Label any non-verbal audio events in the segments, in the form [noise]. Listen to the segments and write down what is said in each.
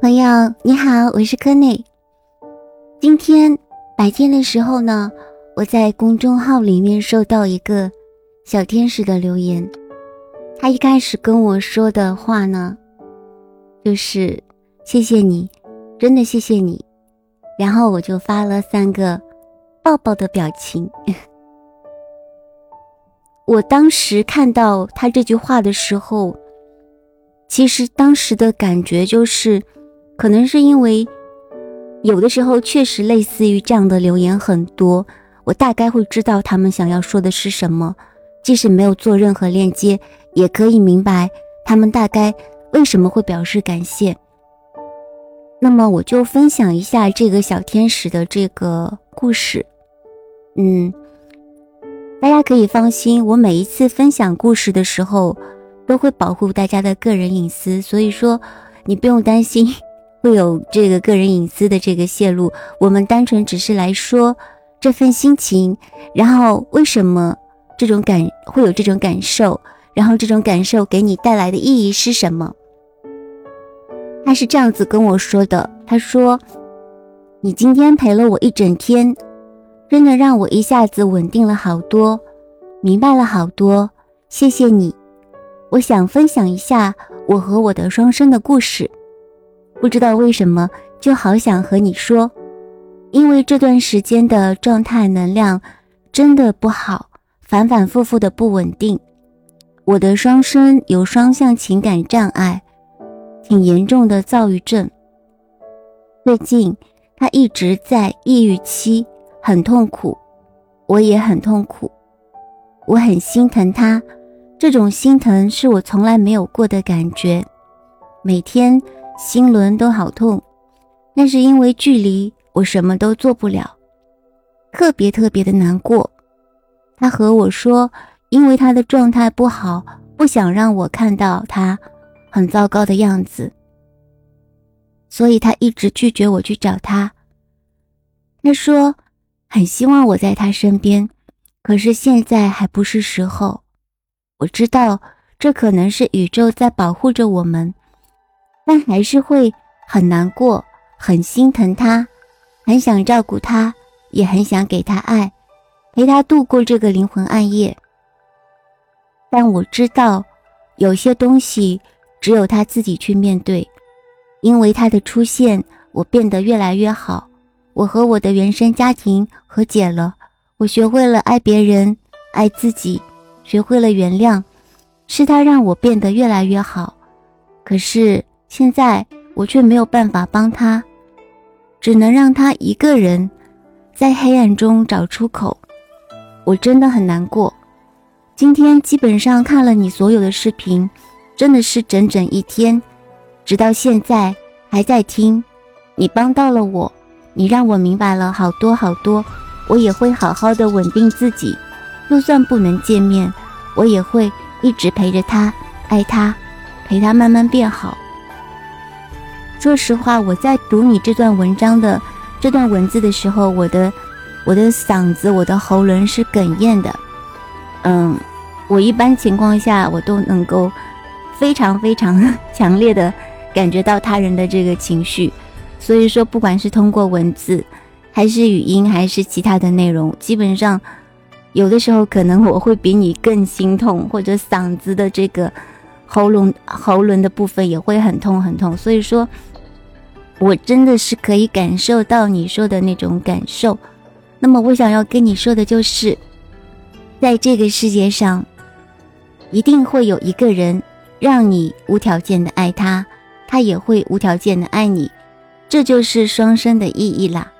朋友你好，我是柯内。今天白天的时候呢，我在公众号里面收到一个小天使的留言。他一开始跟我说的话呢，就是谢谢你，真的谢谢你。然后我就发了三个抱抱的表情。[laughs] 我当时看到他这句话的时候，其实当时的感觉就是。可能是因为有的时候确实类似于这样的留言很多，我大概会知道他们想要说的是什么，即使没有做任何链接，也可以明白他们大概为什么会表示感谢。那么我就分享一下这个小天使的这个故事。嗯，大家可以放心，我每一次分享故事的时候都会保护大家的个人隐私，所以说你不用担心。[laughs] 会有这个个人隐私的这个泄露，我们单纯只是来说这份心情，然后为什么这种感会有这种感受，然后这种感受给你带来的意义是什么？他是这样子跟我说的，他说：“你今天陪了我一整天，真的让我一下子稳定了好多，明白了好多，谢谢你。我想分享一下我和我的双生的故事。”不知道为什么，就好想和你说，因为这段时间的状态能量真的不好，反反复复的不稳定。我的双生有双向情感障碍，挺严重的躁郁症。最近他一直在抑郁期，很痛苦，我也很痛苦。我很心疼他，这种心疼是我从来没有过的感觉，每天。心轮都好痛，那是因为距离，我什么都做不了，特别特别的难过。他和我说，因为他的状态不好，不想让我看到他很糟糕的样子，所以他一直拒绝我去找他。他说，很希望我在他身边，可是现在还不是时候。我知道，这可能是宇宙在保护着我们。但还是会很难过，很心疼他，很想照顾他，也很想给他爱，陪他度过这个灵魂暗夜。但我知道，有些东西只有他自己去面对。因为他的出现，我变得越来越好。我和我的原生家庭和解了，我学会了爱别人，爱自己，学会了原谅。是他让我变得越来越好。可是。现在我却没有办法帮他，只能让他一个人在黑暗中找出口。我真的很难过。今天基本上看了你所有的视频，真的是整整一天，直到现在还在听。你帮到了我，你让我明白了好多好多。我也会好好的稳定自己，就算不能见面，我也会一直陪着他，爱他，陪他慢慢变好。说实话，我在读你这段文章的这段文字的时候，我的我的嗓子、我的喉咙是哽咽的。嗯，我一般情况下我都能够非常非常 [laughs] 强烈的感觉到他人的这个情绪，所以说不管是通过文字，还是语音，还是其他的内容，基本上有的时候可能我会比你更心痛，或者嗓子的这个喉咙喉咙的部分也会很痛很痛，所以说。我真的是可以感受到你说的那种感受，那么我想要跟你说的就是，在这个世界上，一定会有一个人让你无条件的爱他，他也会无条件的爱你，这就是双生的意义啦。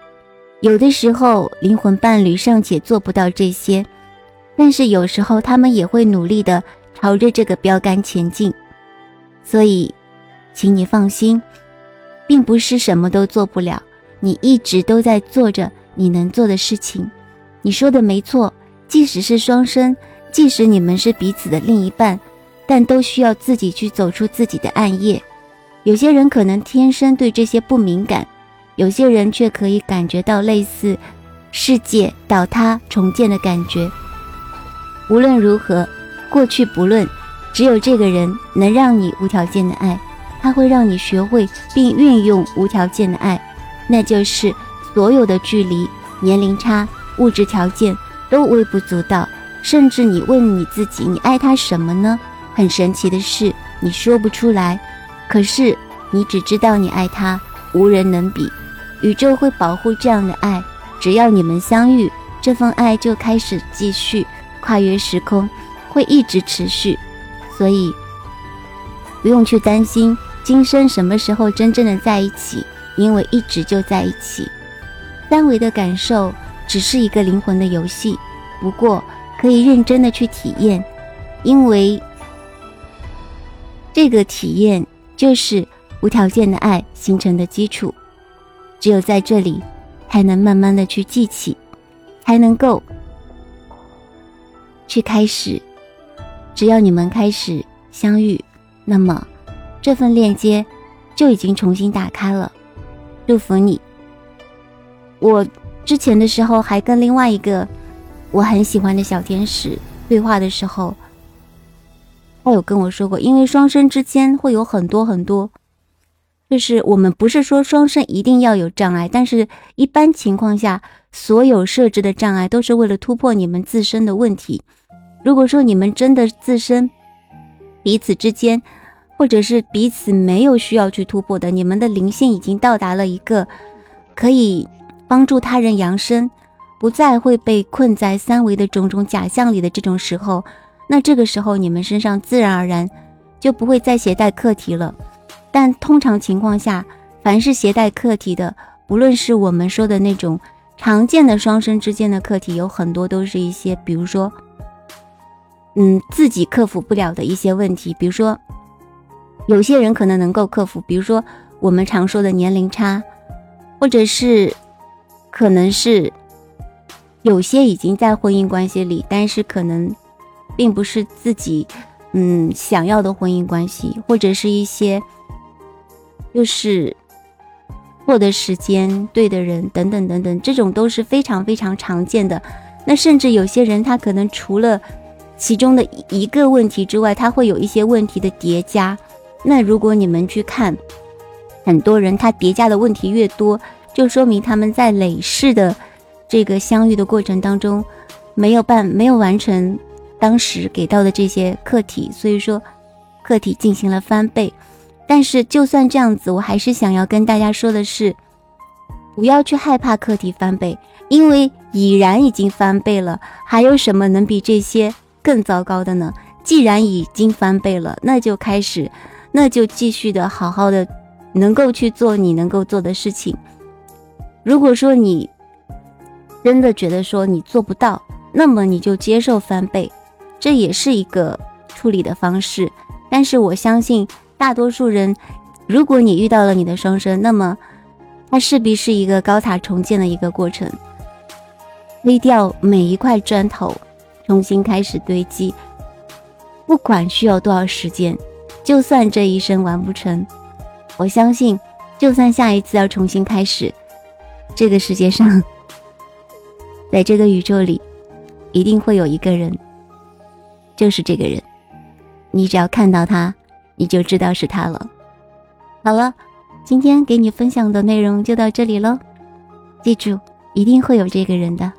有的时候灵魂伴侣尚且做不到这些，但是有时候他们也会努力的朝着这个标杆前进，所以，请你放心。并不是什么都做不了，你一直都在做着你能做的事情。你说的没错，即使是双生，即使你们是彼此的另一半，但都需要自己去走出自己的暗夜。有些人可能天生对这些不敏感，有些人却可以感觉到类似世界倒塌重建的感觉。无论如何，过去不论，只有这个人能让你无条件的爱。它会让你学会并运用无条件的爱，那就是所有的距离、年龄差、物质条件都微不足道。甚至你问你自己，你爱他什么呢？很神奇的是，你说不出来。可是你只知道你爱他，无人能比。宇宙会保护这样的爱，只要你们相遇，这份爱就开始继续跨越时空，会一直持续。所以不用去担心今生什么时候真正的在一起，因为一直就在一起。三维的感受只是一个灵魂的游戏，不过。可以认真的去体验，因为这个体验就是无条件的爱形成的基础。只有在这里，才能慢慢的去记起，才能够去开始。只要你们开始相遇，那么这份链接就已经重新打开了。祝福你！我之前的时候还跟另外一个。我很喜欢的小天使对话的时候，他有跟我说过，因为双生之间会有很多很多，就是我们不是说双生一定要有障碍，但是一般情况下，所有设置的障碍都是为了突破你们自身的问题。如果说你们真的自身彼此之间，或者是彼此没有需要去突破的，你们的灵性已经到达了一个可以帮助他人扬升。不再会被困在三维的种种假象里的这种时候，那这个时候你们身上自然而然就不会再携带课题了。但通常情况下，凡是携带课题的，不论是我们说的那种常见的双生之间的课题，有很多都是一些，比如说，嗯，自己克服不了的一些问题。比如说，有些人可能能够克服，比如说我们常说的年龄差，或者是可能是。有些已经在婚姻关系里，但是可能并不是自己嗯想要的婚姻关系，或者是一些就是错的时间、对的人等等等等，这种都是非常非常常见的。那甚至有些人他可能除了其中的一个问题之外，他会有一些问题的叠加。那如果你们去看，很多人他叠加的问题越多，就说明他们在累世的。这个相遇的过程当中，没有办没有完成当时给到的这些课题，所以说课题进行了翻倍。但是就算这样子，我还是想要跟大家说的是，不要去害怕课题翻倍，因为已然已经翻倍了，还有什么能比这些更糟糕的呢？既然已经翻倍了，那就开始，那就继续的好好的，能够去做你能够做的事情。如果说你。真的觉得说你做不到，那么你就接受翻倍，这也是一个处理的方式。但是我相信大多数人，如果你遇到了你的双生，那么它势必是一个高塔重建的一个过程，推掉每一块砖头，重新开始堆积。不管需要多少时间，就算这一生完不成，我相信，就算下一次要重新开始，这个世界上。[laughs] 在这个宇宙里，一定会有一个人，就是这个人。你只要看到他，你就知道是他了。好了，今天给你分享的内容就到这里喽。记住，一定会有这个人的。